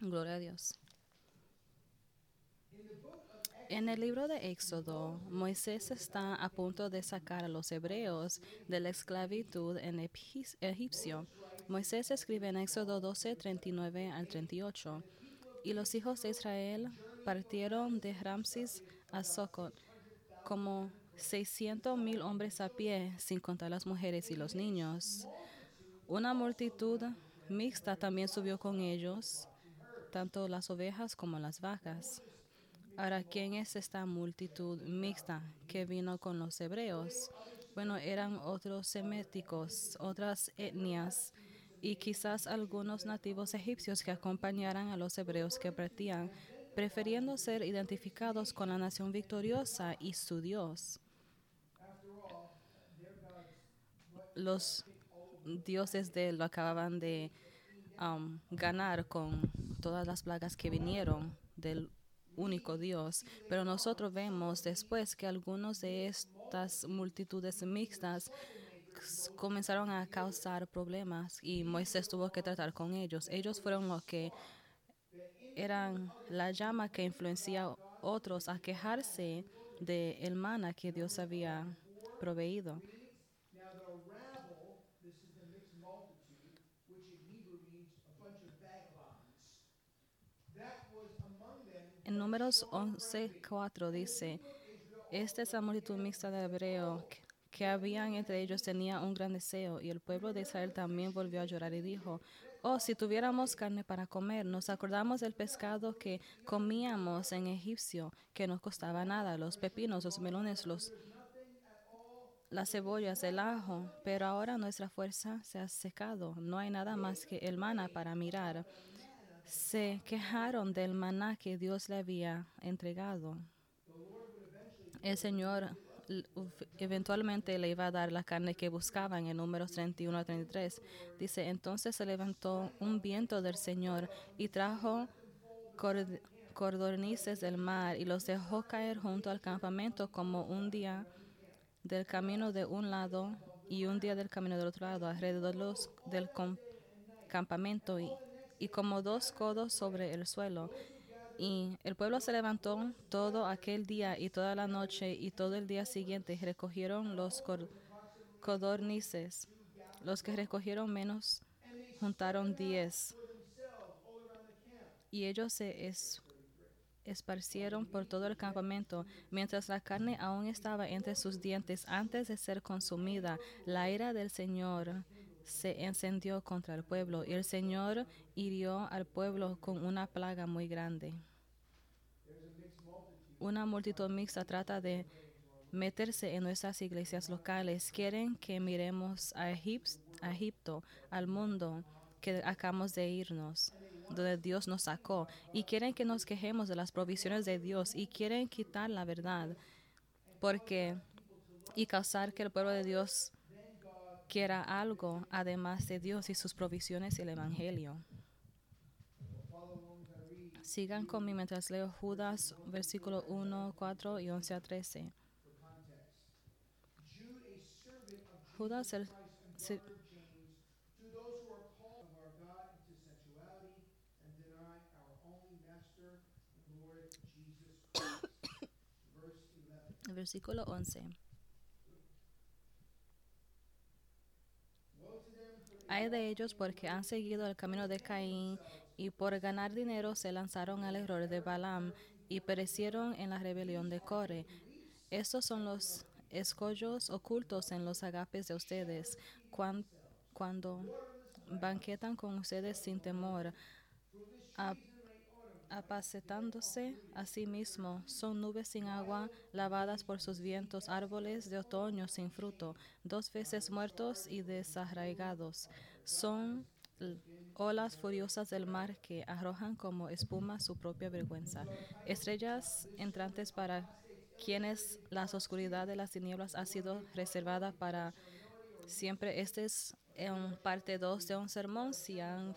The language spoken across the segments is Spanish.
Gloria a Dios. En el libro de Éxodo, Moisés está a punto de sacar a los hebreos de la esclavitud en Egip- Egipcio. Moisés escribe en Éxodo 12, 39 al 38. Y los hijos de Israel partieron de Ramses a Socot, como 600 mil hombres a pie, sin contar las mujeres y los niños. Una multitud mixta también subió con ellos, tanto las ovejas como las vacas. Ahora, ¿quién es esta multitud mixta que vino con los hebreos? Bueno, eran otros seméticos, otras etnias y quizás algunos nativos egipcios que acompañaran a los hebreos que partían, prefiriendo ser identificados con la nación victoriosa y su Dios. Los dioses de él lo acababan de um, ganar con todas las plagas que vinieron del único Dios. Pero nosotros vemos después que algunos de estas multitudes mixtas comenzaron a causar problemas y Moisés tuvo que tratar con ellos. Ellos fueron los que eran la llama que influencia a otros a quejarse de el maná que Dios había proveído. En Números 11:4 dice, esta es la multitud mixta de hebreo que, que habían entre ellos tenía un gran deseo y el pueblo de Israel también volvió a llorar y dijo, oh, si tuviéramos carne para comer, nos acordamos del pescado que comíamos en Egipcio, que no costaba nada, los pepinos, los melones, los las cebollas, el ajo, pero ahora nuestra fuerza se ha secado, no hay nada más que el maná para mirar. Se quejaron del maná que Dios le había entregado. El Señor eventualmente le iba a dar la carne que buscaban en números 31 a 33. Dice, entonces se levantó un viento del Señor y trajo cord- cordornices del mar y los dejó caer junto al campamento como un día del camino de un lado y un día del camino del otro lado, alrededor los, del campamento y, y como dos codos sobre el suelo. Y el pueblo se levantó todo aquel día y toda la noche y todo el día siguiente y recogieron los codornices. Los que recogieron menos juntaron diez. Y ellos se es- esparcieron por todo el campamento, mientras la carne aún estaba entre sus dientes antes de ser consumida. La ira del Señor se encendió contra el pueblo y el Señor hirió al pueblo con una plaga muy grande. Una multitud mixta trata de meterse en nuestras iglesias locales. Quieren que miremos a, Egip- a Egipto, al mundo que acabamos de irnos, donde Dios nos sacó, y quieren que nos quejemos de las provisiones de Dios y quieren quitar la verdad, porque y causar que el pueblo de Dios que era algo además de Dios y sus provisiones y el Evangelio. Sigan conmigo mientras leo Judas, versículo 1, 4 y 11 a 13. Judas, el, si, versículo 11. Hay de ellos porque han seguido el camino de Caín y por ganar dinero se lanzaron al error de Balaam y perecieron en la rebelión de Core. Estos son los escollos ocultos en los agapes de ustedes cuan- cuando banquetan con ustedes sin temor, ap- apacetándose a sí mismo. Son nubes sin agua, lavadas por sus vientos, árboles de otoño sin fruto, dos veces muertos y desarraigados. Son olas furiosas del mar que arrojan como espuma su propia vergüenza. Estrellas entrantes para quienes las oscuridad de las tinieblas ha sido reservada para siempre. Este es en parte 2 de un sermón. Si han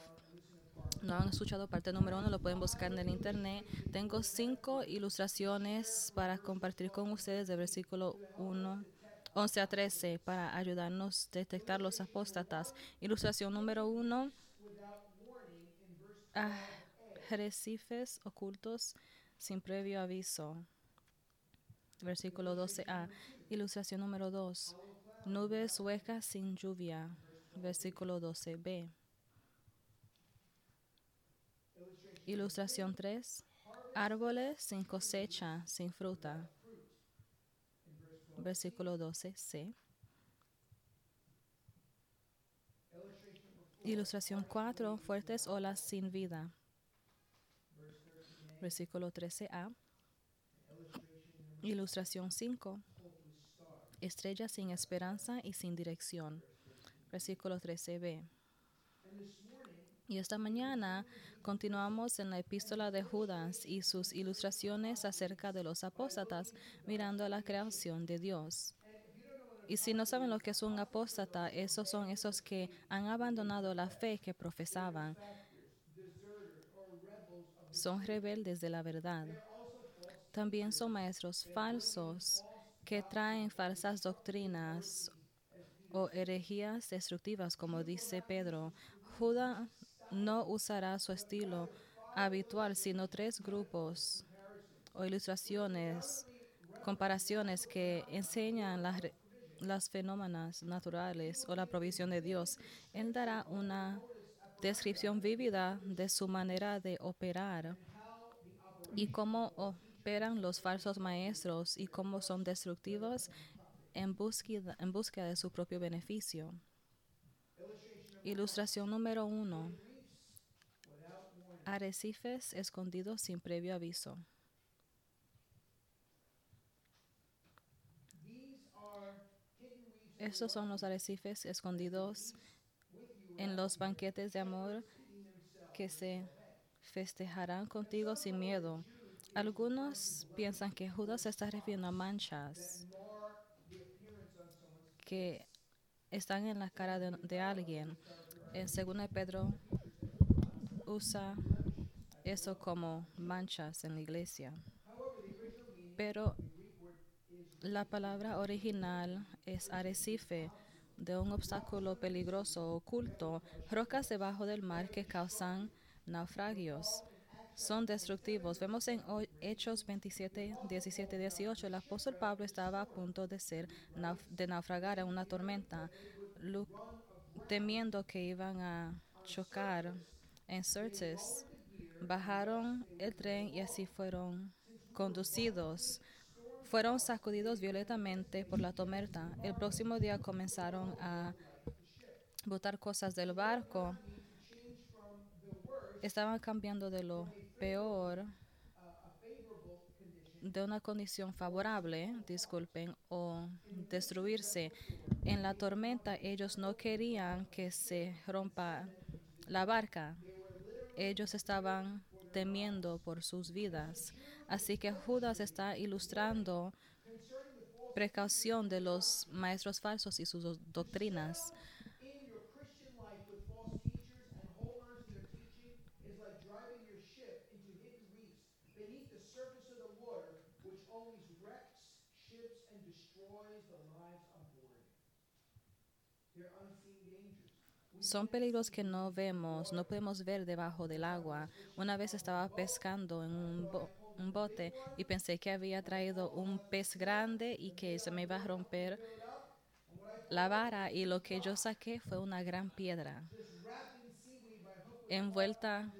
no han escuchado parte número uno, lo pueden buscar en el internet. Tengo cinco ilustraciones para compartir con ustedes de versículo 1, 11 a 13 para ayudarnos a detectar los apóstatas. Ilustración número uno. ah, arrecifes ocultos sin previo aviso. Versículo 12a. Ilustración número 2. Nubes huecas sin lluvia. Versículo 12b. Ilustración 3. Árboles sin cosecha, sin fruta. Versículo 12c. Ilustración 4. Fuertes olas sin vida. Versículo 13a. Ilustración 5. Estrellas sin esperanza y sin dirección. Versículo 13b. Y esta mañana continuamos en la epístola de Judas y sus ilustraciones acerca de los apóstatas mirando a la creación de Dios. Y si no saben lo que es un apóstata, esos son esos que han abandonado la fe que profesaban. Son rebeldes de la verdad. También son maestros falsos que traen falsas doctrinas o herejías destructivas, como dice Pedro. Judas no usará su estilo habitual, sino tres grupos o ilustraciones, comparaciones que enseñan las, las fenómenos naturales o la provisión de Dios. Él dará una descripción vívida de su manera de operar y cómo operan los falsos maestros y cómo son destructivos en búsqueda, en búsqueda de su propio beneficio. Ilustración número uno. Arrecifes escondidos sin previo aviso. Estos son los arrecifes escondidos en los banquetes de amor que se festejarán contigo sin miedo. Algunos piensan que Judas está refiriendo a manchas que están en la cara de, de alguien. En 2 Pedro usa eso como manchas en la iglesia. Pero la palabra original es arrecife de un obstáculo peligroso oculto, rocas debajo del mar que causan naufragios. Son destructivos. Vemos en Hechos 27, 17, 18, el apóstol Pablo estaba a punto de ser de naufragar en una tormenta, temiendo que iban a chocar en Sirtis. Bajaron el tren y así fueron conducidos. Fueron sacudidos violentamente por la tormenta. El próximo día comenzaron a botar cosas del barco. Estaban cambiando de lo peor de una condición favorable, disculpen, o destruirse. En la tormenta ellos no querían que se rompa la barca. Ellos estaban temiendo por sus vidas. Así que Judas está ilustrando precaución de los maestros falsos y sus doctrinas. Son peligros que no vemos, no podemos ver debajo del agua. Una vez estaba pescando en un, bote y pensé que había traído un pez grande y que se me iba a romper la vara y lo que yo saqué fue una gran piedra envuelta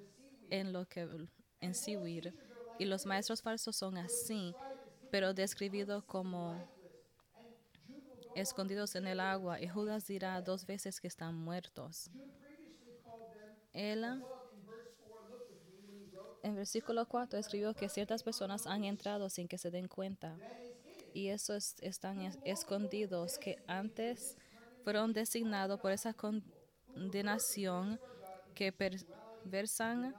en lo que en seaweed. Y los maestros falsos son así, pero describidos como escondidos en el agua, y Judas dirá dos veces que están muertos. Él en versículo 4 escribió que ciertas personas han entrado sin que se den cuenta. Y esos están escondidos que antes fueron designados por esa condenación que perversan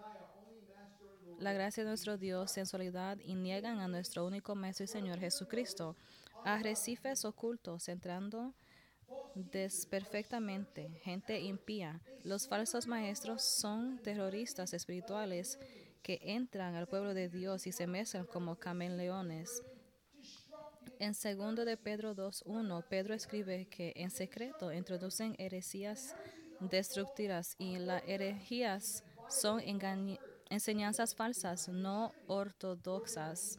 la gracia de nuestro Dios en soledad y niegan a nuestro único Maestro y Señor Jesucristo arrecifes ocultos entrando desperfectamente, gente impía. Los falsos maestros son terroristas espirituales que entran al pueblo de Dios y se mezclan como cameleones. En 2 de Pedro 2.1, Pedro escribe que en secreto introducen heresías destructivas y las herejías son enseñanzas falsas no ortodoxas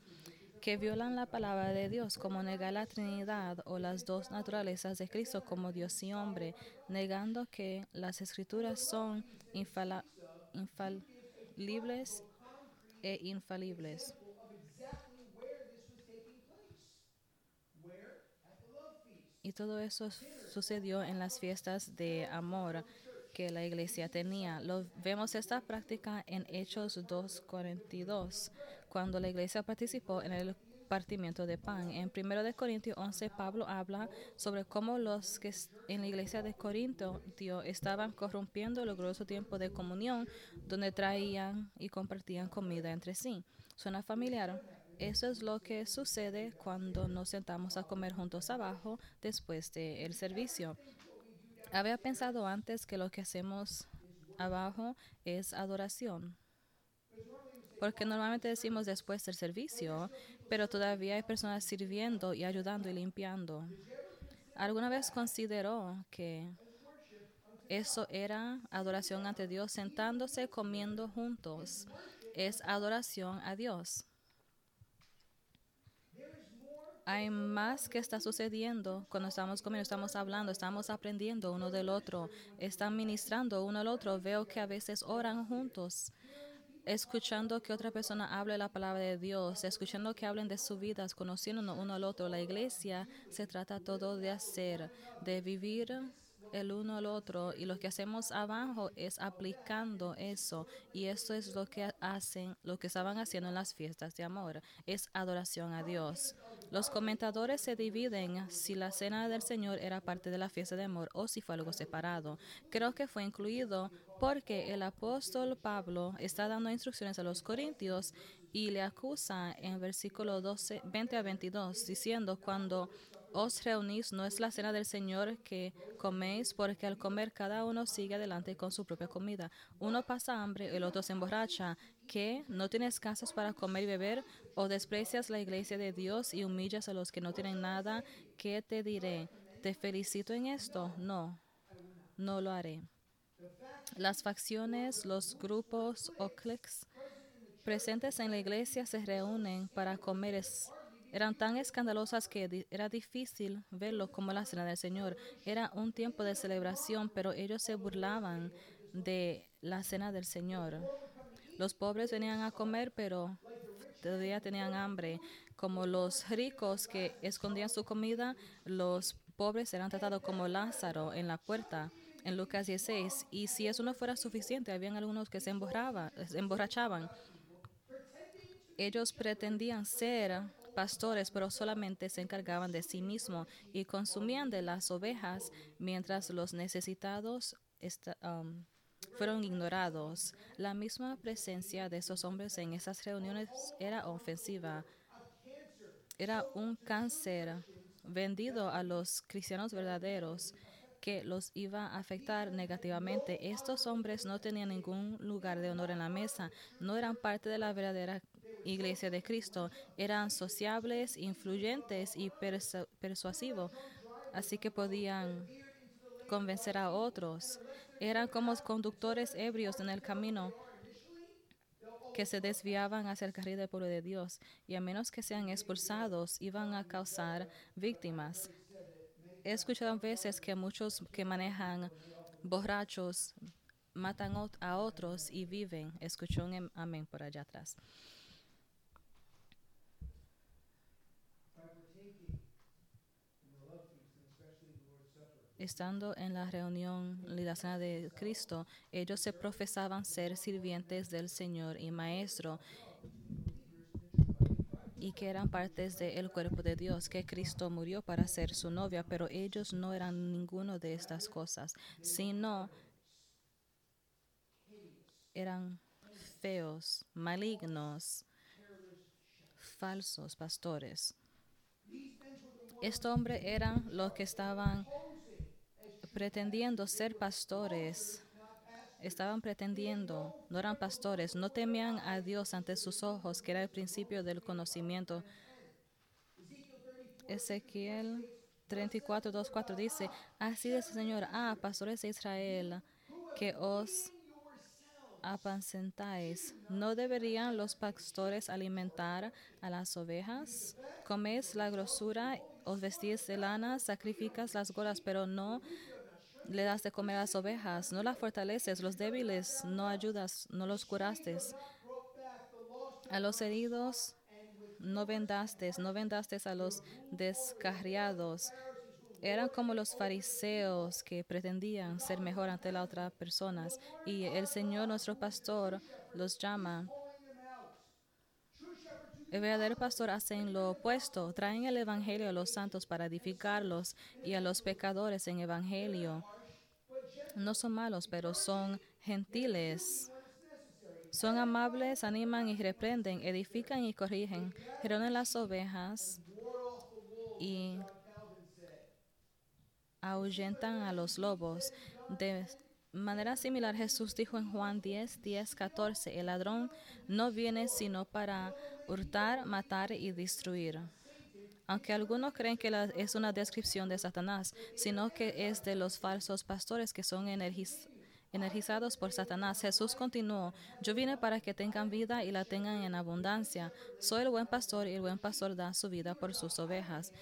que violan la palabra de Dios, como negar la Trinidad o las dos naturalezas de Cristo como Dios y hombre, negando que las escrituras son infala- infalibles e infalibles. Y todo eso sucedió en las fiestas de amor que la iglesia tenía. Lo, vemos esta práctica en Hechos 2.42, cuando la iglesia participó en el partimiento de pan. En 1 de Corintios 11, Pablo habla sobre cómo los que en la iglesia de Corinto estaban corrompiendo el glorioso tiempo de comunión, donde traían y compartían comida entre sí. ¿Suena familiar? Eso es lo que sucede cuando nos sentamos a comer juntos abajo después del servicio. Había pensado antes que lo que hacemos abajo es adoración. Porque normalmente decimos después del servicio, pero todavía hay personas sirviendo y ayudando y limpiando. ¿Alguna vez consideró que eso era adoración ante Dios sentándose comiendo juntos? Es adoración a Dios. Hay más que está sucediendo cuando estamos comiendo, estamos hablando, estamos aprendiendo uno del otro, están ministrando uno al otro. Veo que a veces oran juntos, escuchando que otra persona hable la palabra de Dios, escuchando que hablen de sus vidas, conociendo uno al otro. La iglesia se trata todo de hacer, de vivir el uno al otro y lo que hacemos abajo es aplicando eso y eso es lo que hacen, lo que estaban haciendo en las fiestas de amor, es adoración a Dios. Los comentadores se dividen si la cena del Señor era parte de la fiesta de amor o si fue algo separado. Creo que fue incluido porque el apóstol Pablo está dando instrucciones a los corintios y le acusa en versículo 12, 20 a 22 diciendo cuando os reunís no es la cena del Señor que coméis, porque al comer cada uno sigue adelante con su propia comida. Uno pasa hambre, el otro se emborracha. ¿Qué? ¿No tienes casas para comer y beber? ¿O desprecias la iglesia de Dios y humillas a los que no tienen nada? ¿Qué te diré? ¿Te felicito en esto? No, no lo haré. Las facciones, los grupos o cliques presentes en la iglesia se reúnen para comer. Eran tan escandalosas que era difícil verlo como la cena del Señor. Era un tiempo de celebración, pero ellos se burlaban de la cena del Señor. Los pobres venían a comer, pero todavía tenían hambre. Como los ricos que escondían su comida, los pobres eran tratados como Lázaro en la puerta en Lucas 16. Y si eso no fuera suficiente, habían algunos que se se emborrachaban. Ellos pretendían ser pastores, pero solamente se encargaban de sí mismos y consumían de las ovejas mientras los necesitados um, fueron ignorados. La misma presencia de esos hombres en esas reuniones era ofensiva. Era un cáncer vendido a los cristianos verdaderos que los iba a afectar negativamente. Estos hombres no tenían ningún lugar de honor en la mesa, no eran parte de la verdadera iglesia de Cristo, eran sociables, influyentes y persu- persuasivos, así que podían convencer a otros. Eran como conductores ebrios en el camino que se desviaban hacia el carril del pueblo de Dios y a menos que sean expulsados iban a causar víctimas. He escuchado veces que muchos que manejan borrachos matan a otros y viven. Escuchó un amén por allá atrás. Estando en la reunión de la cena de Cristo, ellos se profesaban ser sirvientes del Señor y Maestro y que eran partes del cuerpo de Dios, que Cristo murió para ser su novia, pero ellos no eran ninguno de estas cosas, sino eran feos, malignos, falsos pastores. Estos hombres eran los que estaban pretendiendo ser pastores. Estaban pretendiendo, no eran pastores, no temían a Dios ante sus ojos, que era el principio del conocimiento. Ezequiel 34, 2, 4 dice, así dice el Señor, ah, pastores de Israel, que os apacentáis. ¿No deberían los pastores alimentar a las ovejas? Coméis la grosura, os vestís de lana, sacrificas las golas, pero no le das de comer a las ovejas. No las fortaleces, los débiles no ayudas, no los curaste. A los heridos no vendaste, no vendaste a los descarriados. Eran como los fariseos que pretendían ser mejor ante las otras personas. Y el Señor, nuestro pastor, los llama. El verdadero pastor hacen lo opuesto. Traen el Evangelio a los santos para edificarlos y a los pecadores en Evangelio. No son malos, pero son gentiles. Son amables, animan y reprenden, edifican y corrigen, reúnen las ovejas y ahuyentan a los lobos. De manera similar, Jesús dijo en Juan 10, 10, 14, el ladrón no viene sino para hurtar, matar y destruir. Aunque algunos creen que es una descripción de Satanás, sino que es de los falsos pastores que son energizados por Satanás. Jesús continuó, yo vine para que tengan vida y la tengan en abundancia. Soy el buen pastor y el buen pastor da su vida por sus ovejas.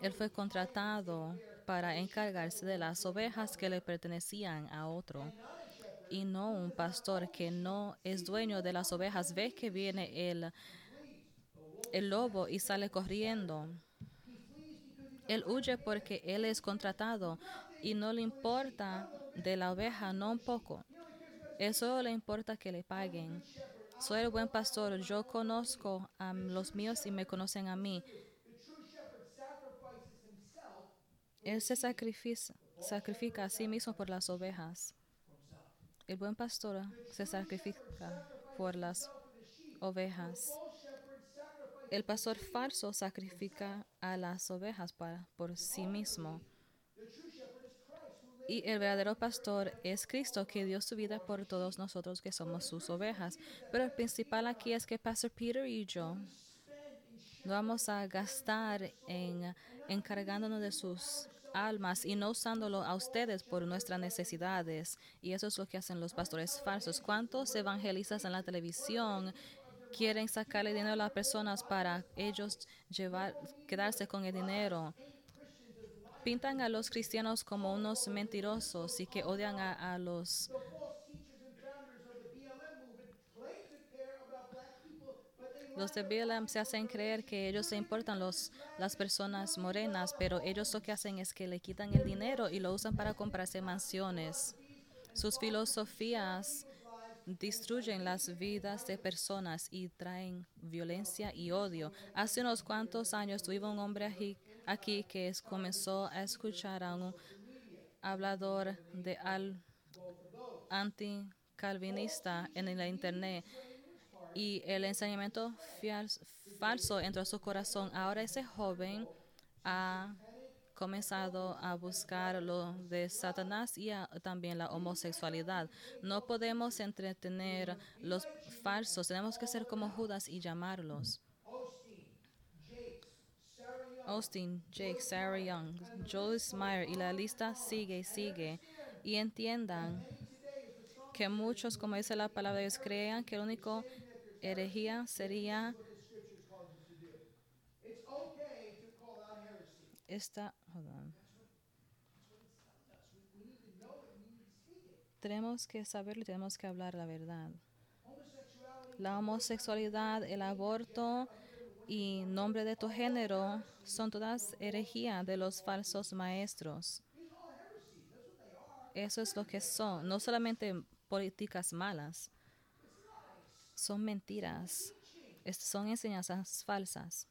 Él fue contratado para encargarse de las ovejas que le pertenecían a otro y no un pastor que no es dueño de las ovejas. Ve que viene el, el lobo y sale corriendo. Él huye porque él es contratado y no le importa de la oveja, no un poco. Eso le importa que le paguen. Soy el buen pastor, yo conozco a los míos y me conocen a mí. Él se sacrifica, sacrifica a sí mismo por las ovejas. El buen pastor se sacrifica por las ovejas. El pastor falso sacrifica a las ovejas para, por sí mismo. Y el verdadero pastor es Cristo, que dio su vida por todos nosotros que somos sus ovejas. Pero el principal aquí es que Pastor Peter y yo no vamos a gastar en encargándonos de sus almas y no usándolo a ustedes por nuestras necesidades. Y eso es lo que hacen los pastores falsos. ¿Cuántos evangelistas en la televisión quieren sacarle dinero a las personas para ellos llevar, quedarse con el dinero? Pintan a los cristianos como unos mentirosos y que odian a, a los Los de BLM se hacen creer que ellos se importan los, las personas morenas, pero ellos lo que hacen es que le quitan el dinero y lo usan para comprarse mansiones. Sus filosofías destruyen las vidas de personas y traen violencia y odio. Hace unos cuantos años tuve un hombre aquí, que comenzó a escuchar a un hablador de al, anti-calvinista en la internet y el enseñamiento falso entró a su corazón. Ahora ese joven ha comenzado a buscar lo de Satanás y también la homosexualidad. No podemos entretener los falsos, tenemos que ser como Judas y llamarlos. Austin, Jake, Sarah Young, Joyce Meyer y la lista sigue y sigue. Y entiendan que muchos, como dice la palabra de Dios, crean que el único herejía sería esta. Tenemos que saberlo y tenemos que hablar la verdad. La homosexualidad, el aborto y nombre de tu género son todas herejías de los falsos maestros. Eso es lo que son, no solamente políticas malas, son mentiras, son enseñanzas falsas.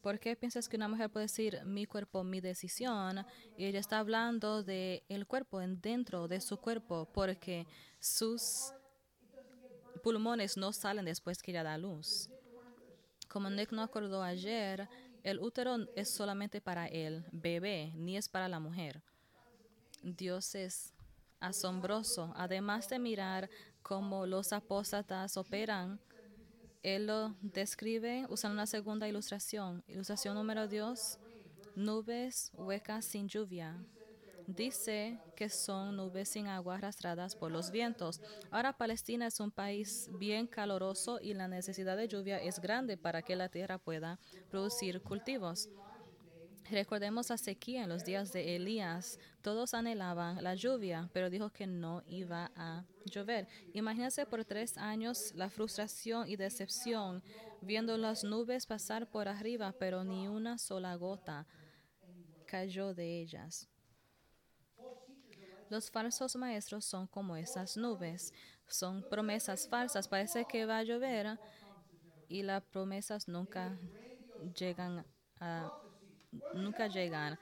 ¿Por qué piensas que una mujer puede decir mi cuerpo, mi decisión? Y ella está hablando de el cuerpo en dentro de su cuerpo porque sus pulmones no salen después que ella da luz. Como Nick no acordó ayer, el útero es solamente para el bebé, ni es para la mujer. Dios es asombroso. Además de mirar cómo los apóstatas operan, él lo describe usando una segunda ilustración. Ilustración número dos, nubes huecas sin lluvia. dice que son nubes sin agua arrastradas por los vientos. Ahora Palestina es un país bien caloroso y la necesidad de lluvia es grande para que la tierra pueda producir cultivos. Recordemos la sequía en los días de Elías. Todos anhelaban la lluvia, pero dijo que no iba a llover. Imagínense por tres años la frustración y decepción viendo las nubes pasar por arriba, pero ni una sola gota cayó de ellas. Los falsos maestros son como esas nubes, son promesas falsas. Parece que va a llover y las promesas nunca llegan a nunca llegan.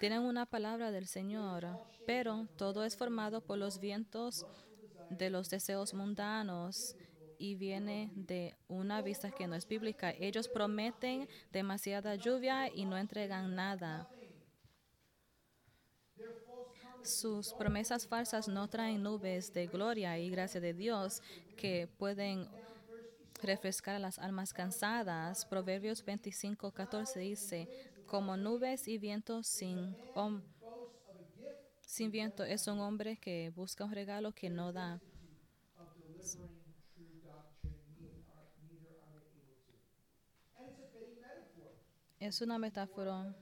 Tienen una palabra del Señor, pero todo es formado por los vientos de los deseos mundanos y viene de una vista que no es bíblica. Ellos prometen demasiada lluvia y no entregan nada. Sus promesas falsas no traen nubes de gloria y gracia de Dios que pueden refrescar a las almas cansadas. Proverbios 25, 14 dice, como nubes y vientos sin, sin viento es un hombre que busca un regalo que no da. Es una metáfora.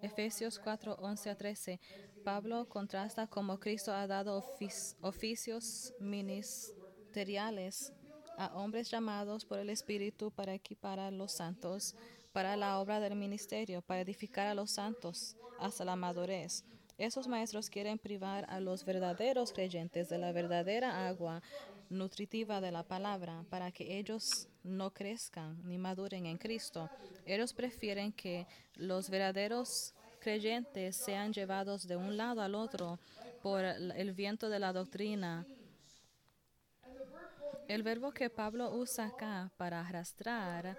Efesios 4, 11 a 13. Pablo contrasta cómo Cristo ha dado ofic- oficios ministeriales a hombres llamados por el Espíritu para equipar a los santos para la obra del ministerio, para edificar a los santos hasta la madurez. Esos maestros quieren privar a los verdaderos creyentes de la verdadera agua nutritiva de la palabra para que ellos no crezcan ni maduren en Cristo. Ellos prefieren que los verdaderos creyentes sean llevados de un lado al otro por el viento de la doctrina. El verbo que Pablo usa acá para arrastrar,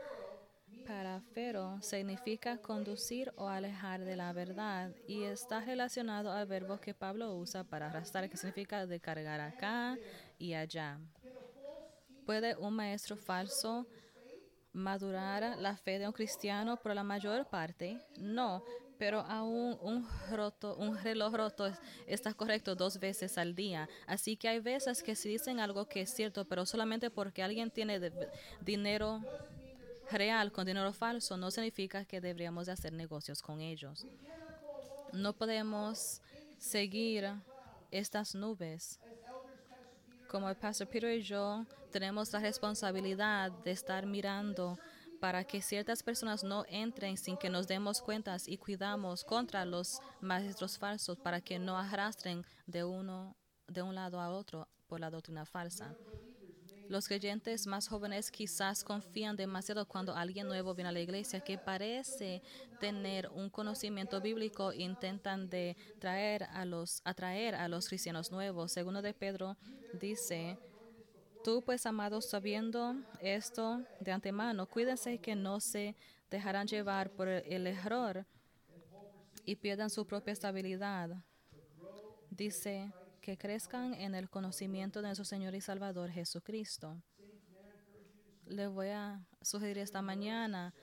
para fero, significa conducir o alejar de la verdad y está relacionado al verbo que Pablo usa para arrastrar, que significa de cargar acá y allá. ¿Puede un maestro falso madurar la fe de un cristiano por la mayor parte? No, pero aún un, roto, un reloj roto es- está correcto dos veces al día. Así que hay veces que se dicen algo que es cierto, pero solamente porque alguien tiene dinero real con dinero falso no significa que deberíamos de hacer negocios con ellos. No podemos seguir estas nubes. Como el Pastor Peter y yo tenemos la responsabilidad de estar mirando para que ciertas personas no entren sin que nos demos cuentas y cuidamos contra los maestros falsos para que no arrastren de uno de un lado a otro por la doctrina falsa. Los creyentes más jóvenes quizás confían demasiado cuando alguien nuevo viene a la iglesia que parece tener un conocimiento bíblico e intentan de traer a los atraer a los cristianos nuevos. Segundo de Pedro dice, Tú pues amados sabiendo esto de antemano, cuídense que no se dejarán llevar por el error y pierdan su propia estabilidad. Dice que crezcan en el conocimiento de nuestro Señor y Salvador Jesucristo. Le voy a sugerir esta mañana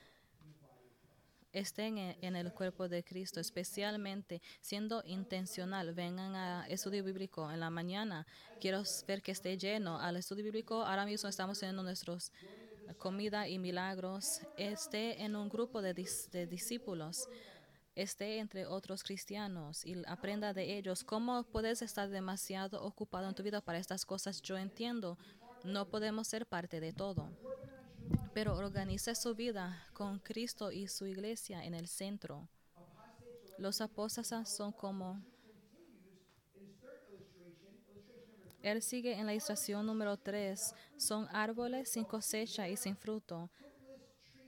estén en, el cuerpo de Cristo, especialmente siendo intencional. Vengan a estudio bíblico en la mañana. Quiero ver que esté lleno al estudio bíblico. Ahora mismo estamos teniendo nuestros comida y milagros. Esté en un grupo de, dis- de discípulos. Esté entre otros cristianos y aprenda de ellos. ¿Cómo puedes estar demasiado ocupado en tu vida para estas cosas? Yo entiendo. No podemos ser parte de todo pero organice su vida con Cristo y su iglesia en el centro. Los apóstoles son como... Él sigue en la ilustración número 3. Son árboles sin cosecha y sin fruto.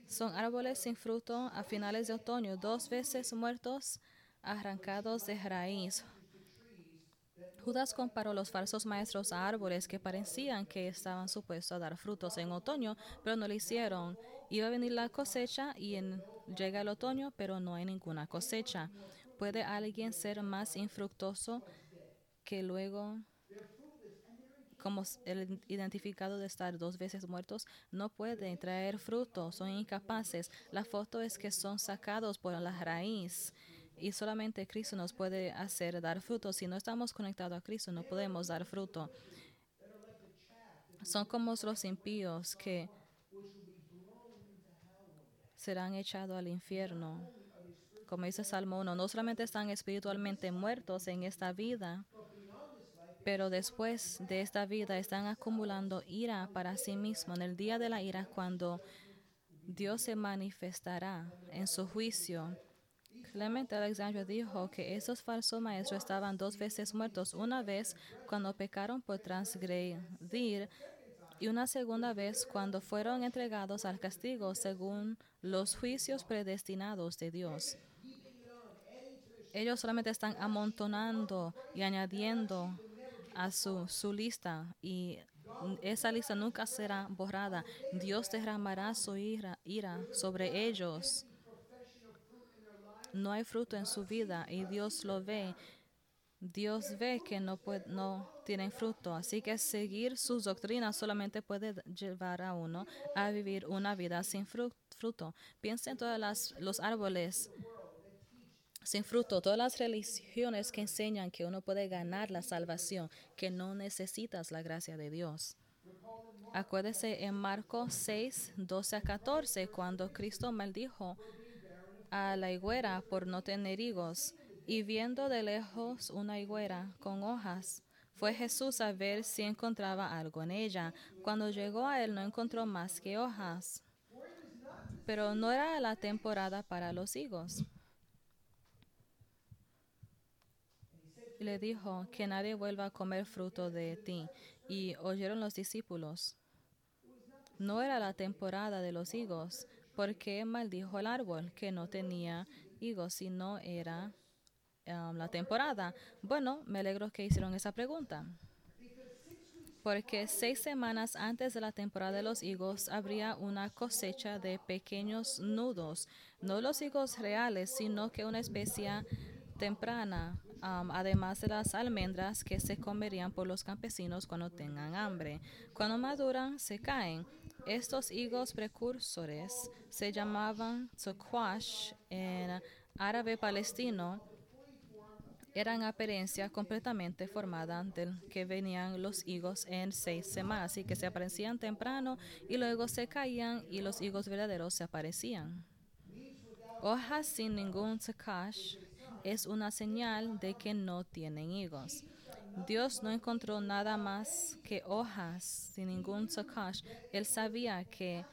Son árboles sin fruto a finales de otoño, dos veces muertos, arrancados de raíz. Judas comparó los falsos maestros a árboles que parecían que estaban supuestos a dar frutos en otoño, pero no lo hicieron. Iba a venir la cosecha y llega el otoño, pero no hay ninguna cosecha. ¿Puede alguien ser más infructuoso que luego, como el identificado de estar dos veces muertos, no pueden traer frutos, son incapaces? La foto es que son sacados por la raíz Y solamente Cristo nos puede hacer dar fruto. Si no estamos conectados a Cristo, no podemos dar fruto. Son como los impíos que serán echados al infierno. Como dice Salmo 1, no solamente están espiritualmente muertos en esta vida, pero después de esta vida están acumulando ira para sí mismos. En el día de la ira, cuando Dios se manifestará en su juicio. Clemente Alexandra dijo que esos falsos maestros estaban dos veces muertos, una vez cuando pecaron por transgredir y una segunda vez cuando fueron entregados al castigo según los juicios predestinados de Dios. Ellos solamente están amontonando y añadiendo a su, su lista y esa lista nunca será borrada. Dios derramará su ira, ira sobre ellos. No hay fruto en su vida y Dios lo ve. Dios ve que no, puede, no tienen fruto, así que seguir sus doctrinas solamente puede llevar a uno a vivir una vida sin fruto. Piensa en todos los árboles sin fruto, todas las religiones que enseñan que uno puede ganar la salvación, que no necesitas la gracia de Dios. Acuérdese en Marcos 6, 12 a 14, cuando Cristo maldijo a la higuera por no tener higos, y viendo de lejos una higuera con hojas, fue Jesús a ver si encontraba algo en ella. Cuando llegó a él no encontró más que hojas, pero no era la temporada para los higos. Y le dijo que nadie vuelva a comer fruto de ti. Y oyeron los discípulos. No era la temporada de los higos, porque maldijo el árbol que no tenía higos, sino era um, la temporada. Bueno, me alegro que hicieron esa pregunta. Porque seis semanas antes de la temporada de los higos habría una cosecha de pequeños nudos, no los higos reales, sino que una especie temprana, además de las almendras que se comerían por los campesinos cuando tengan hambre. Cuando maduran, se caen. Estos higos precursores se llamaban tzoquash en árabe palestino. Eran apariencia completamente formada del que venían los higos en seis semanas, y que se aparecían temprano y luego se caían y los higos verdaderos se aparecían. Hojas sin ningún tzoquash es una señal de que no tienen higos. Dios no encontró nada más que hojas sin ningún socash. Él sabía que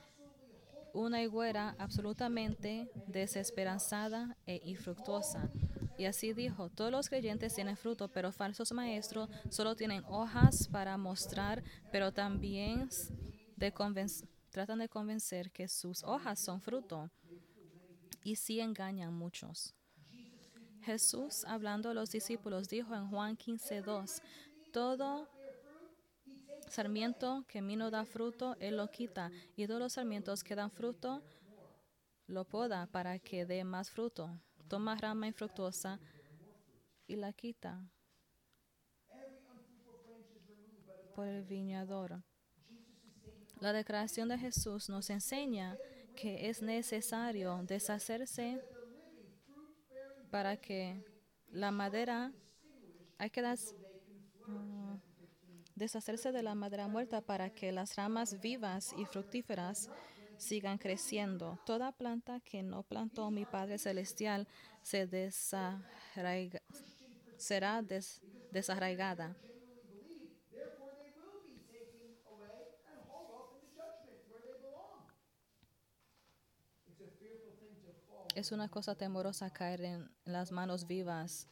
una higuera absolutamente desesperanzada e infructuosa. Y así dijo, todos los creyentes tienen fruto, pero falsos maestros solo tienen hojas para mostrar, pero también tratan de convencer que sus hojas son fruto. Y sí engañan muchos. Jesús, hablando a los discípulos, dijo en Juan 15, 2, todo sarmiento que a mí no da fruto, Él lo quita, y todos los sarmientos que dan fruto, lo poda para que dé más fruto. Toma rama infructuosa y la quita por el viñador. La declaración de Jesús nos enseña que es necesario deshacerse para que la madera, hay que mm, deshacerse de la madera muerta para que las ramas vivas y fructíferas sigan creciendo. Toda planta que no plantó mi Padre Celestial se será desarraigada. Es una cosa temorosa caer en las manos vivas,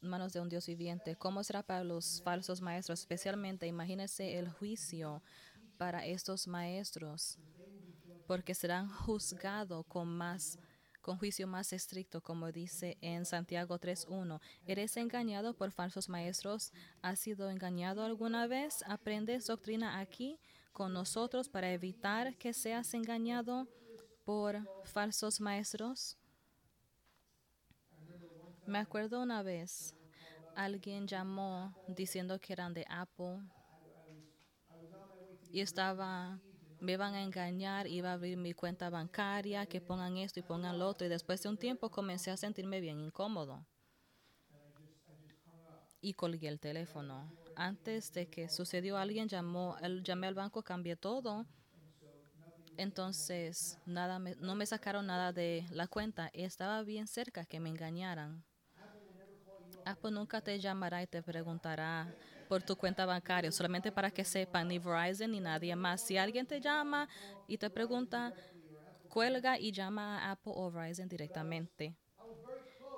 manos de un Dios viviente. ¿Cómo será para los falsos maestros? Especialmente, imagínense el juicio para estos maestros, porque serán juzgados con más con juicio más estricto, como dice en Santiago 3.1. ¿Eres engañado por falsos maestros? ¿Has sido engañado alguna vez? ¿Aprendes doctrina aquí con nosotros para evitar que seas engañado? Por falsos maestros. Me acuerdo una vez, alguien llamó diciendo que eran de Apple y estaba me van a engañar, iba a abrir mi cuenta bancaria, que pongan esto y pongan lo otro. Y después de un tiempo comencé a sentirme bien incómodo. Y colgué el teléfono. Antes de que sucedió, alguien llamó, el- llamé al banco, cambié todo. Entonces, nada me- no me sacaron nada de la cuenta. Estaba bien cerca que me engañaran. Apple nunca te llamará y te preguntará por tu cuenta bancaria, solamente para que sepan, ni Verizon ni nadie más. Si alguien te llama y te pregunta, cuelga y llama a Apple o Verizon directamente.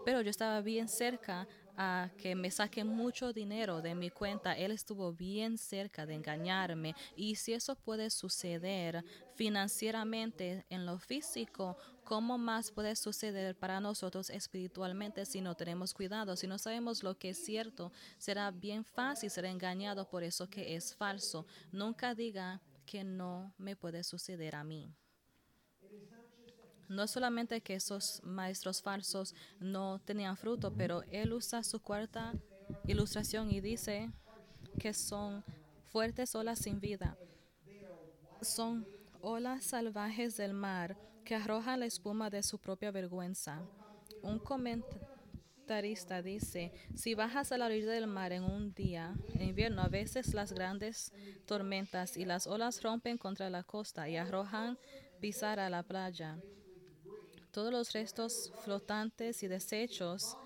Pero yo estaba bien cerca a que me saquen mucho dinero de mi cuenta. Él estuvo bien cerca de engañarme. Y si eso puede suceder financieramente en lo físico, ¿cómo más puede suceder para nosotros espiritualmente si no tenemos cuidado? Si no sabemos lo que es cierto, será bien fácil ser engañado por eso que es falso. Nunca diga que no me puede suceder a mí. No solamente que esos maestros falsos no tenían fruto, pero él usa su cuarta ilustración y dice que son fuertes olas sin vida. Son olas salvajes del mar que arrojan la espuma de su propia vergüenza. Un comentarista dice, si bajas a la orilla del mar en un día, en invierno, a veces las grandes tormentas y las olas rompen contra la costa y arrojan pisar a la playa todos los restos flotantes y desechos,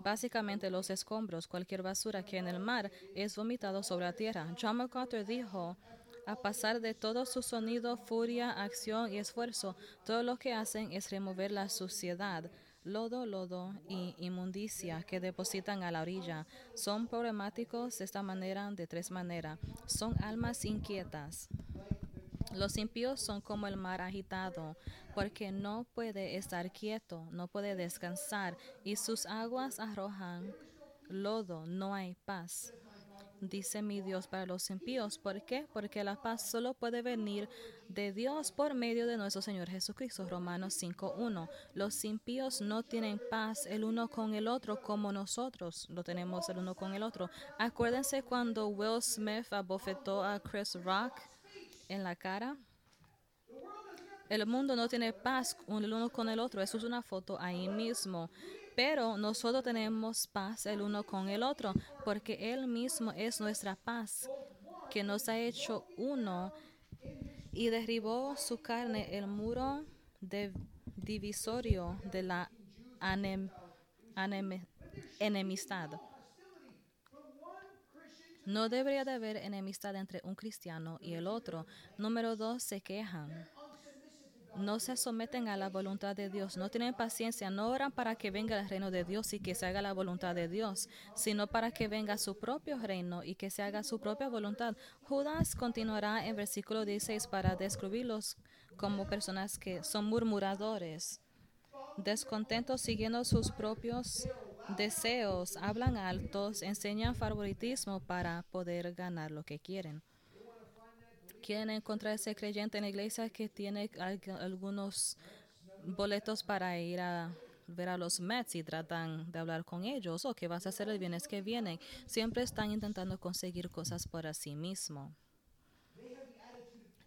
básicamente los escombros, cualquier basura que en el mar es vomitado sobre la tierra. John MacArthur dijo, a pasar de todo su sonido, furia, acción y esfuerzo, todo lo que hacen es remover la suciedad, lodo, lodo y inmundicia que depositan a la orilla. Son problemáticos de esta manera, de tres maneras. Son almas inquietas. Los impíos son como el mar agitado, porque no puede estar quieto, no puede descansar, y sus aguas arrojan lodo, no hay paz. Dice mi Dios para los impíos. ¿Por qué? Porque la paz solo puede venir de Dios por medio de nuestro Señor Jesucristo. Romanos 5.1. Los impíos no tienen paz el uno con el otro como nosotros lo tenemos el uno con el otro. Acuérdense cuando Will Smith abofetó a Chris Rock en la cara. El mundo no tiene paz el uno con el otro. Eso es una foto ahí mismo. Pero nosotros tenemos paz el uno con el otro, porque Él mismo es nuestra paz, que nos ha hecho uno y derribó su carne el muro de divisorio de la anem- enemistad. No debería de haber enemistad entre un cristiano y el otro. Número dos, se quejan. No se someten a la voluntad de Dios, no tienen paciencia, no oran para que venga el reino de Dios y que se haga la voluntad de Dios, sino para que venga su propio reino y que se haga su propia voluntad. Judas continuará en versículo 16 para describirlos como personas que son murmuradores, descontentos siguiendo sus propios deseos, hablan altos, enseñan favoritismo para poder ganar lo que quieren quieren encontrar ese creyente en la iglesia que tiene al- algunos boletos para ir a ver a los Mets y tratan de hablar con ellos o que vas a hacer el bienes que vienen. Siempre están intentando conseguir cosas por sí mismo.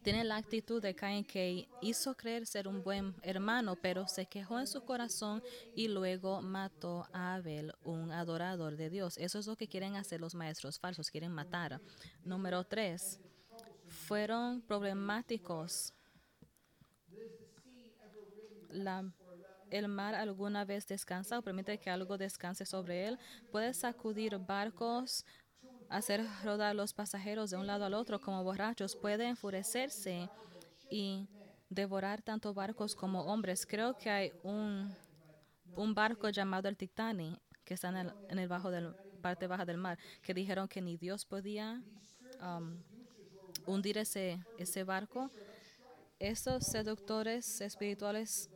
Tienen la actitud de Caín que hizo creer ser un buen hermano, pero se quejó en su corazón y luego mató a Abel, un adorador de Dios. Eso es lo que quieren hacer los maestros falsos, quieren matar. Número tres, fueron problemáticos. El mar alguna vez descansa o permite que algo descanse sobre él. Puede sacudir barcos, hacer rodar los pasajeros de un lado al otro como borrachos. Puede enfurecerse y devorar tanto barcos como hombres. Creo que hay un, un barco llamado el Titanic que está en el, en el bajo del parte baja del mar que dijeron que ni Dios podía um, hundir ese, ese barco. Estos seductores espirituales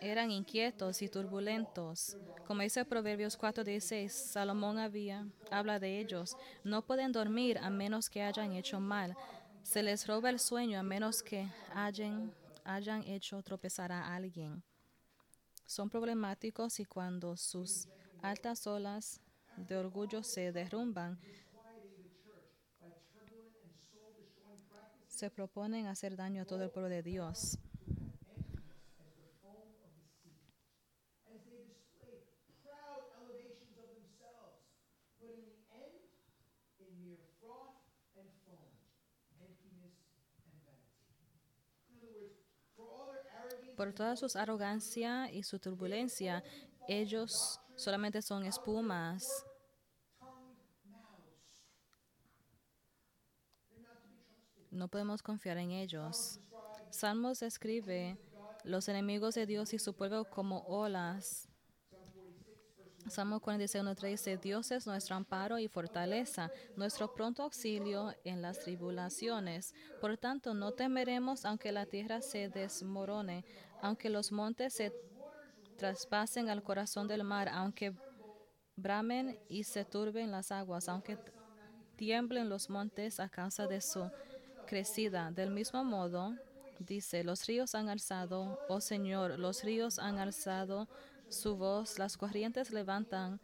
eran inquietos y turbulentos. Como dice Proverbios 4:16, Salomón había, habla de ellos. No pueden dormir a menos que hayan hecho mal. Se les roba el sueño a menos que hayan, hayan hecho tropezar a alguien. Son problemáticos y cuando sus altas olas de orgullo se derrumban, se proponen hacer daño a todo el pueblo de Dios. Por toda su arrogancia y su turbulencia, ellos solamente son espumas, no podemos confiar en ellos. Salmos describe los enemigos de Dios y su pueblo como olas. Salmo 46.1 dice, Dios es nuestro amparo y fortaleza, nuestro pronto auxilio en las tribulaciones. Por tanto, no temeremos aunque la tierra se desmorone, aunque los montes se traspasen al corazón del mar, aunque bramen y se turben las aguas, aunque tiemblen los montes a causa de su crecida. Del mismo modo, dice, los ríos han alzado, oh Señor, los ríos han alzado su voz, las corrientes levantan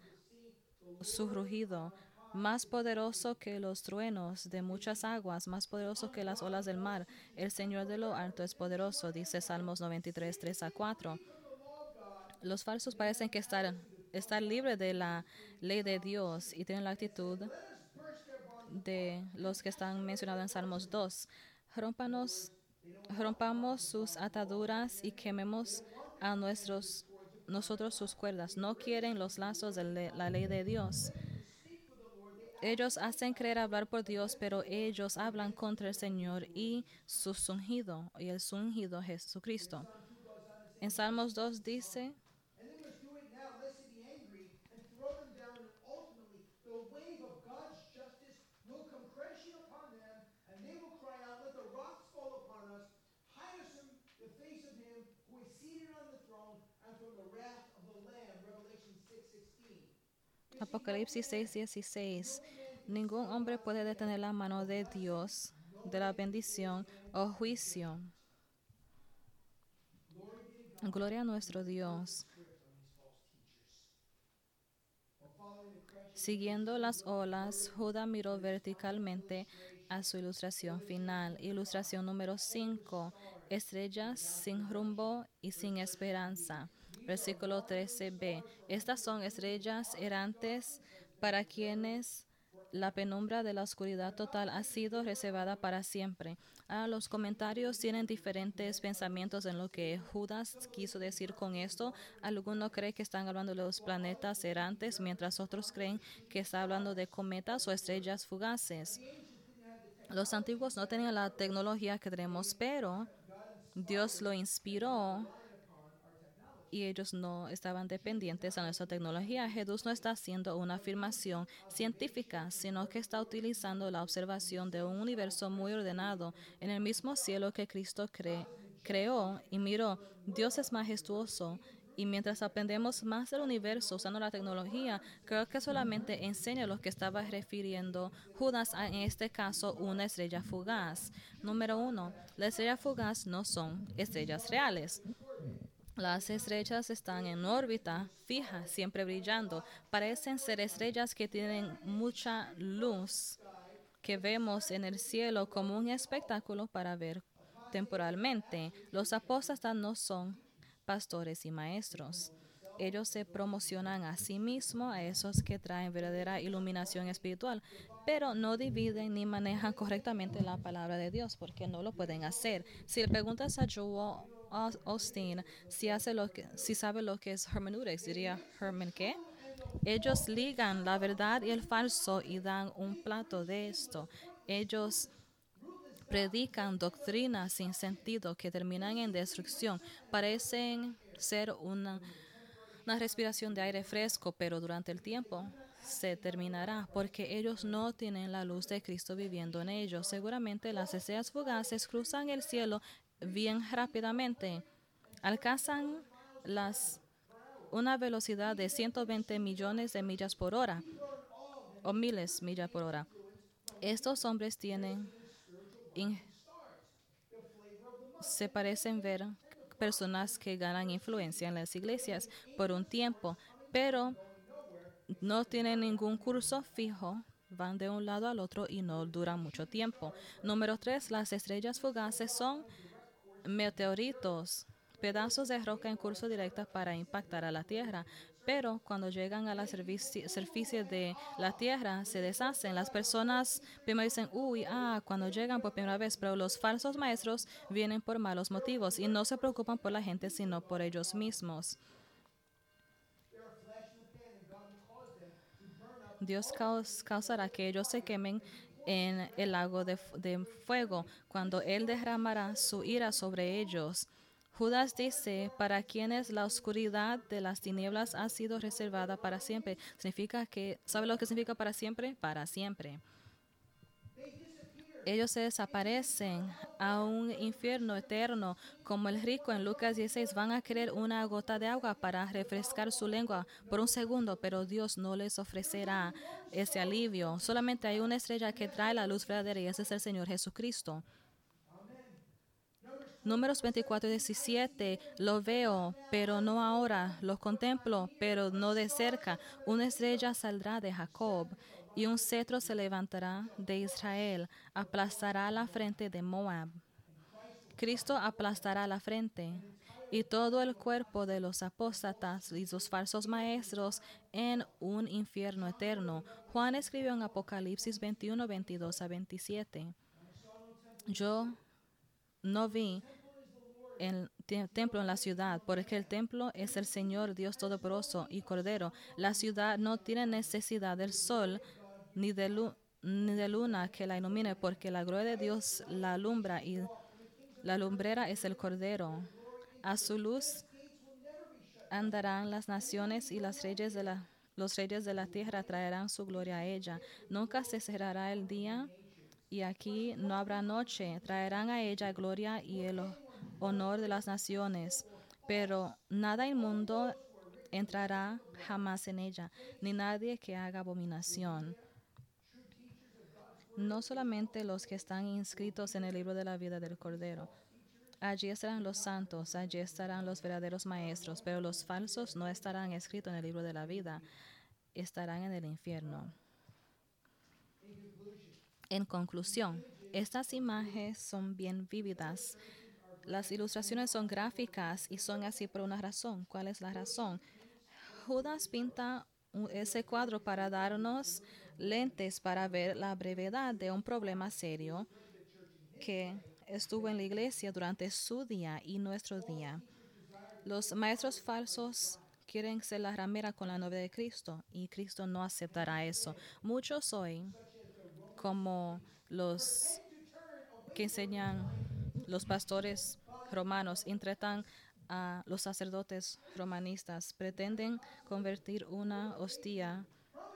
su rugido, más poderoso que los truenos de muchas aguas, más poderoso que las olas del mar. El Señor de lo alto es poderoso, dice Salmos 93, 3 a 4. Los falsos parecen que estar, estar libres de la ley de Dios y tienen la actitud de los que están mencionados en Salmos 2. Rómpanos, rompamos sus ataduras y quememos a nuestros, nosotros sus cuerdas. No quieren los lazos de la ley de Dios. Ellos hacen creer hablar por Dios, pero ellos hablan contra el Señor y su ungido, y el ungido Jesucristo. En Salmos 2 dice, Apocalipsis 6:16. Ningún hombre puede detener la mano de Dios, de la bendición o juicio. Gloria a nuestro Dios. Siguiendo las olas, Judá miró verticalmente a su ilustración final. Ilustración número 5. Estrellas sin rumbo y sin esperanza. Versículo 13b. Estas son estrellas errantes para quienes la penumbra de la oscuridad total ha sido reservada para siempre. Ah, los comentarios tienen diferentes pensamientos en lo que Judas quiso decir con esto. Algunos creen que están hablando de los planetas errantes, mientras otros creen que está hablando de cometas o estrellas fugaces. Los antiguos no tenían la tecnología que tenemos, pero Dios lo inspiró y ellos no estaban dependientes a nuestra tecnología. Jesús no está haciendo una afirmación científica, sino que está utilizando la observación de un universo muy ordenado en el mismo cielo que Cristo cre- creó y miró. Dios es majestuoso. Y mientras aprendemos más del universo usando la tecnología, creo que solamente enseña lo que estaba refiriendo Judas a, en este caso, una estrella fugaz. Número uno, las estrellas fugaz no son estrellas reales. Las estrellas están en órbita fija, siempre brillando. Parecen ser estrellas que tienen mucha luz que vemos en el cielo como un espectáculo para ver temporalmente. Los apóstatas no son pastores y maestros. Ellos se promocionan a sí mismos, a esos que traen verdadera iluminación espiritual, pero no dividen ni manejan correctamente la palabra de Dios porque no lo pueden hacer. Si le preguntas a Joel Austin si, sabe lo que es hermeneutics, diría, ¿Hermen qué? Ellos ligan la verdad y el falso y dan un plato de esto. Ellos predican doctrinas sin sentido que terminan en destrucción. Parecen ser una, una respiración de aire fresco, pero durante el tiempo se terminará porque ellos no tienen la luz de Cristo viviendo en ellos. Seguramente las estrellas fugaces cruzan el cielo bien rápidamente. Alcanzan las una velocidad de 120 millones de millas por hora o miles millas por hora. Estos hombres tienen se parecen ver personas que ganan influencia en las iglesias por un tiempo, pero no tienen ningún curso fijo van de un lado al otro y no duran mucho tiempo. Número tres, las estrellas fugaces son meteoritos, pedazos de roca en curso directa para impactar a la Tierra. Pero cuando llegan a la superficie de la Tierra, se deshacen. Las personas primero dicen, uy, ah, cuando llegan por primera vez, pero los falsos maestros vienen por malos motivos y no se preocupan por la gente, sino por ellos mismos. Dios caus- causará que ellos se quemen en el lago de, fu- de fuego cuando Él derramará su ira sobre ellos. Judas dice, para quienes la oscuridad de las tinieblas ha sido reservada para siempre. Significa que, ¿sabe lo que significa para siempre? Para siempre. Ellos se desaparecen a un infierno eterno, como el rico en Lucas 16. Van a querer una gota de agua para refrescar su lengua por un segundo, pero Dios no les ofrecerá ese alivio. Solamente hay una estrella que trae la luz verdadera y ese es el Señor Jesucristo. Números 24 y 17, lo veo, pero no ahora, lo contemplo, pero no de cerca. Una estrella saldrá de Jacob y un cetro se levantará de Israel, aplastará la frente de Moab. Cristo aplastará la frente y todo el cuerpo de los apóstatas y los falsos maestros en un infierno eterno. Juan escribió en Apocalipsis 21, 22 a 27. Yo no vi el te- templo en la ciudad, porque el templo es el Señor Dios Todopoderoso y Cordero. La ciudad no tiene necesidad del sol ni de, lu- ni de luna que la ilumine, porque la gloria de Dios la alumbra y la lumbrera es el Cordero. A su luz andarán las naciones y las reyes de la, los reyes de la tierra traerán su gloria a ella. Nunca se cerrará el día y aquí no habrá noche. Traerán a ella gloria y el ho- honor de las naciones, pero nada inmundo entrará jamás en ella, ni nadie que haga abominación. No solamente los que están inscritos en el libro de la vida del Cordero. Allí estarán los santos, allí estarán los verdaderos maestros, pero los falsos no estarán escritos en el libro de la vida, estarán en el infierno. En conclusión, estas imágenes son bien vívidas. Las ilustraciones son gráficas y son así por una razón. ¿Cuál es la razón? Judas pinta ese cuadro para darnos lentes para ver la brevedad de un problema serio que estuvo en la iglesia durante su día y nuestro día. Los maestros falsos quieren ser la ramera con la novia de Cristo y Cristo no aceptará eso. Muchos hoy, como los que enseñan los pastores romanos, entretan a los sacerdotes romanistas, pretenden convertir una hostia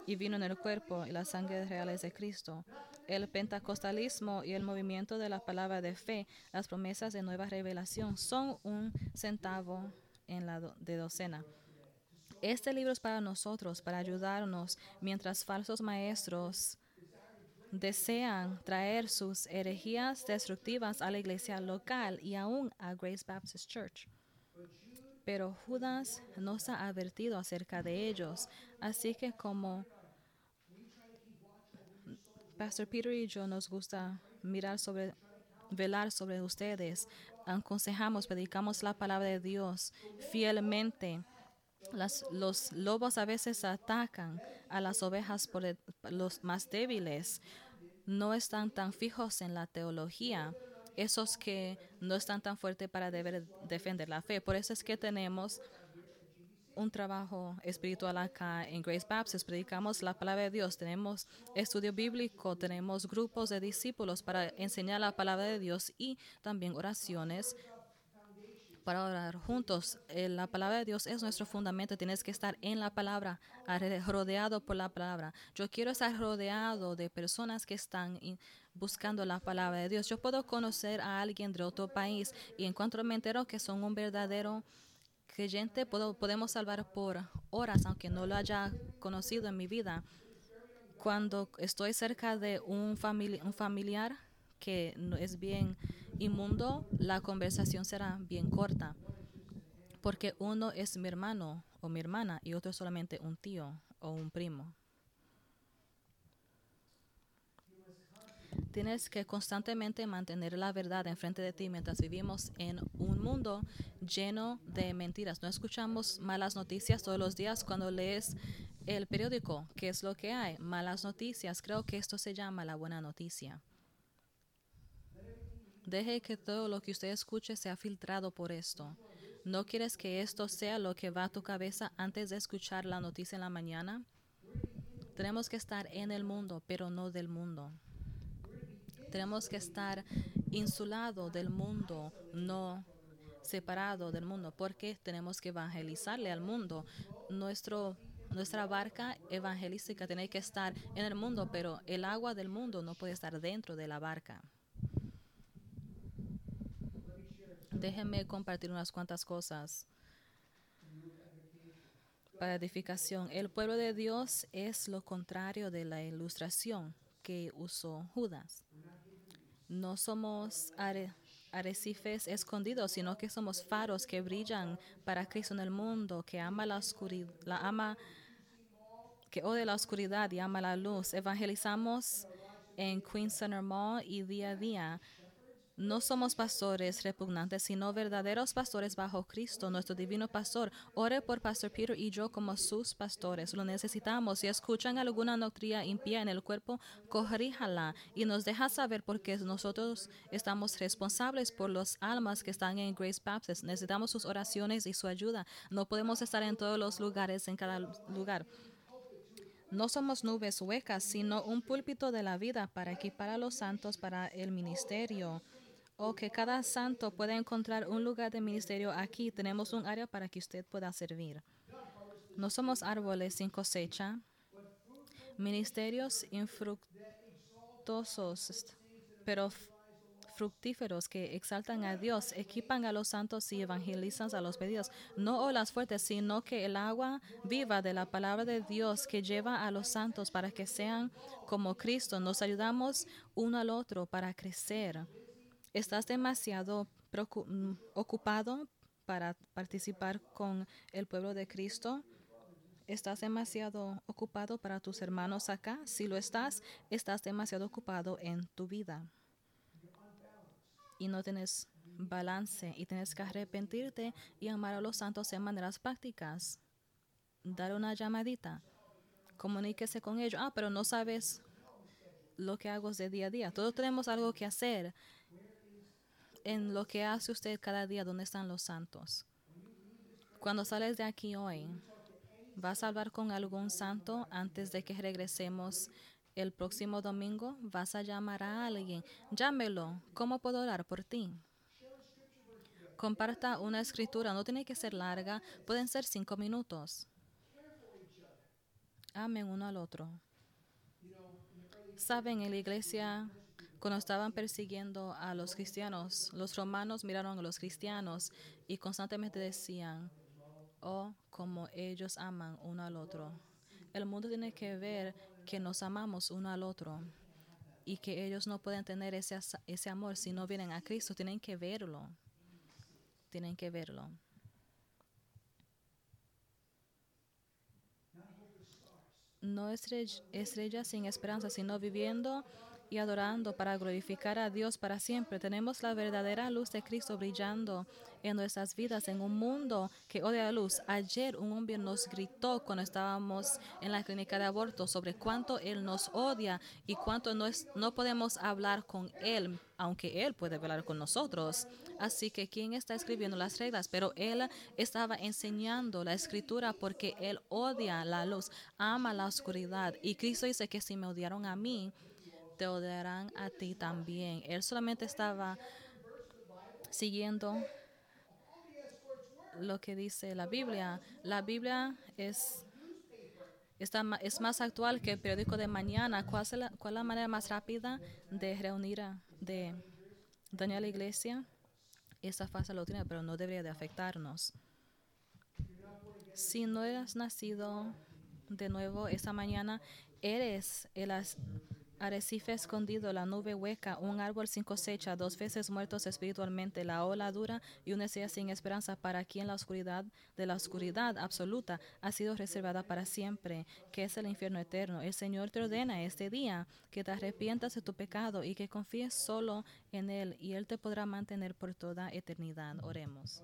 y vino en el cuerpo y la sangre reales de Cristo. El pentecostalismo y el movimiento de la palabra de fe, las promesas de nueva revelación, son un centavo en la de docena. Este libro es para nosotros, para ayudarnos, mientras falsos maestros desean traer sus herejías destructivas a la iglesia local y aún a Grace Baptist Church. Pero Judas nos ha advertido acerca de ellos, así que como Pastor Peter y yo nos gusta mirar sobre, velar sobre ustedes, aconsejamos, predicamos la palabra de Dios fielmente. Los lobos a veces atacan a las ovejas por los más débiles. No están tan fijos en la teología. Esos que no están tan fuertes para deber defender la fe. Por eso es que tenemos un trabajo espiritual acá en Grace Baptist. Predicamos la palabra de Dios. Tenemos estudio bíblico. Tenemos grupos de discípulos para enseñar la palabra de Dios y también oraciones para orar juntos. Eh, La palabra de Dios es nuestro fundamento. Tienes que estar en la palabra, rodeado por la palabra. Yo quiero estar rodeado de personas que están buscando la palabra de Dios. Yo puedo conocer a alguien de otro país y en cuanto me entero que son un verdadero creyente, puedo, podemos salvar por horas, aunque no lo haya conocido en mi vida. Cuando estoy cerca de un, un familiar que no es bien inmundo, la conversación será bien corta. Porque uno es mi hermano o mi hermana y otro es solamente un tío o un primo. Tienes que constantemente mantener la verdad enfrente de ti mientras vivimos en un mundo lleno de mentiras. No escuchamos malas noticias todos los días cuando lees el periódico. ¿Qué es lo que hay? Malas noticias. Creo que esto se llama la buena noticia. Deje que todo lo que usted escuche sea filtrado por esto. ¿No quieres que esto sea lo que va a tu cabeza antes de escuchar la noticia en la mañana? Tenemos que estar en el mundo, pero no del mundo. Tenemos que estar insulado del mundo, no separado del mundo, porque tenemos que evangelizarle al mundo. Nuestro, nuestra barca evangelística tiene que estar en el mundo, pero el agua del mundo no puede estar dentro de la barca. Déjenme compartir unas cuantas cosas para edificación. El pueblo de Dios es lo contrario de la ilustración que usó Judas. No somos arrecifes escondidos, sino que somos faros que brillan para Cristo en el mundo, que ama la oscuridad, la ama, que odia la oscuridad y ama la luz. Evangelizamos en Queen Center Mall y día a día. No somos pastores repugnantes, sino verdaderos pastores bajo Cristo, nuestro divino pastor. Ore por Pastor Peter y yo como sus pastores. Lo necesitamos. Si escuchan alguna doctrina impía en el cuerpo, corríjala y nos deja saber porque nosotros estamos responsables por los almas que están en Grace Baptist. Necesitamos sus oraciones y su ayuda. No podemos estar en todos los lugares, en cada lugar. No somos nubes huecas, sino un púlpito de la vida para equipar a los santos para el ministerio. O que cada santo pueda encontrar un lugar de ministerio aquí. Tenemos un área para que usted pueda servir. No somos árboles sin cosecha, ministerios infructuosos, pero fructíferos que exaltan a Dios, equipan a los santos y evangelizan a los pedidos. No olas fuertes, sino que el agua viva de la palabra de Dios que lleva a los santos para que sean como Cristo. Nos ayudamos uno al otro para crecer. ¿Estás demasiado mm, ocupado para participar con el pueblo de Cristo? ¿Estás demasiado ocupado para tus hermanos acá? Si lo estás, estás demasiado ocupado en tu vida. Y no tienes balance y tienes que arrepentirte y amar a los santos en maneras prácticas. Dar una llamadita. Comuníquese con ellos. Ah, pero no sabes lo que hago de día a día. Todos tenemos algo que hacer en lo que hace usted cada día. ¿Dónde están los santos? Cuando sales de aquí hoy, ¿vas a hablar con algún santo antes de que regresemos el próximo domingo? ¿Vas a llamar a alguien? Llámelo. ¿Cómo puedo orar por ti? Comparta una escritura. No tiene que ser larga. Pueden ser cinco minutos. Amen uno al otro. Saben, en la iglesia, cuando estaban persiguiendo a los cristianos, los romanos miraron a los cristianos y constantemente decían, oh, como ellos aman uno al otro. El mundo tiene que ver que nos amamos uno al otro y que ellos no pueden tener ese, ese amor si no vienen a Cristo. Tienen que verlo. Tienen que verlo. no estrell- estrellas sin esperanza, sino viviendo y adorando para glorificar a Dios para siempre. Tenemos la verdadera luz de Cristo brillando en nuestras vidas en un mundo que odia la luz. Ayer un hombre nos gritó cuando estábamos en la clínica de aborto sobre cuánto Él nos odia y cuánto no, es- no podemos hablar con Él, aunque Él puede hablar con nosotros. Así que, ¿quién está escribiendo las reglas? Pero Él estaba enseñando la escritura porque Él odia la luz, ama la oscuridad. Y Cristo dice que si me odiaron a mí, te odiarán a ti también. Él solamente estaba siguiendo lo que dice la Biblia. La Biblia es, está, es más actual que el periódico de mañana. ¿Cuál es, la, cuál es la manera más rápida de reunir, a- de dañar la iglesia? Esa falsa doctrina, pero no debería de afectarnos. Si no eres nacido de nuevo esta mañana, eres el, Arrecife escondido, la nube hueca, un árbol sin cosecha, dos veces muertos espiritualmente, la ola dura y una estrella sin esperanza para quien la oscuridad de la oscuridad absoluta ha sido reservada para siempre, que es el infierno eterno. El Señor te ordena este día que te arrepientas de tu pecado y que confíes solo en Él y Él te podrá mantener por toda eternidad. Oremos.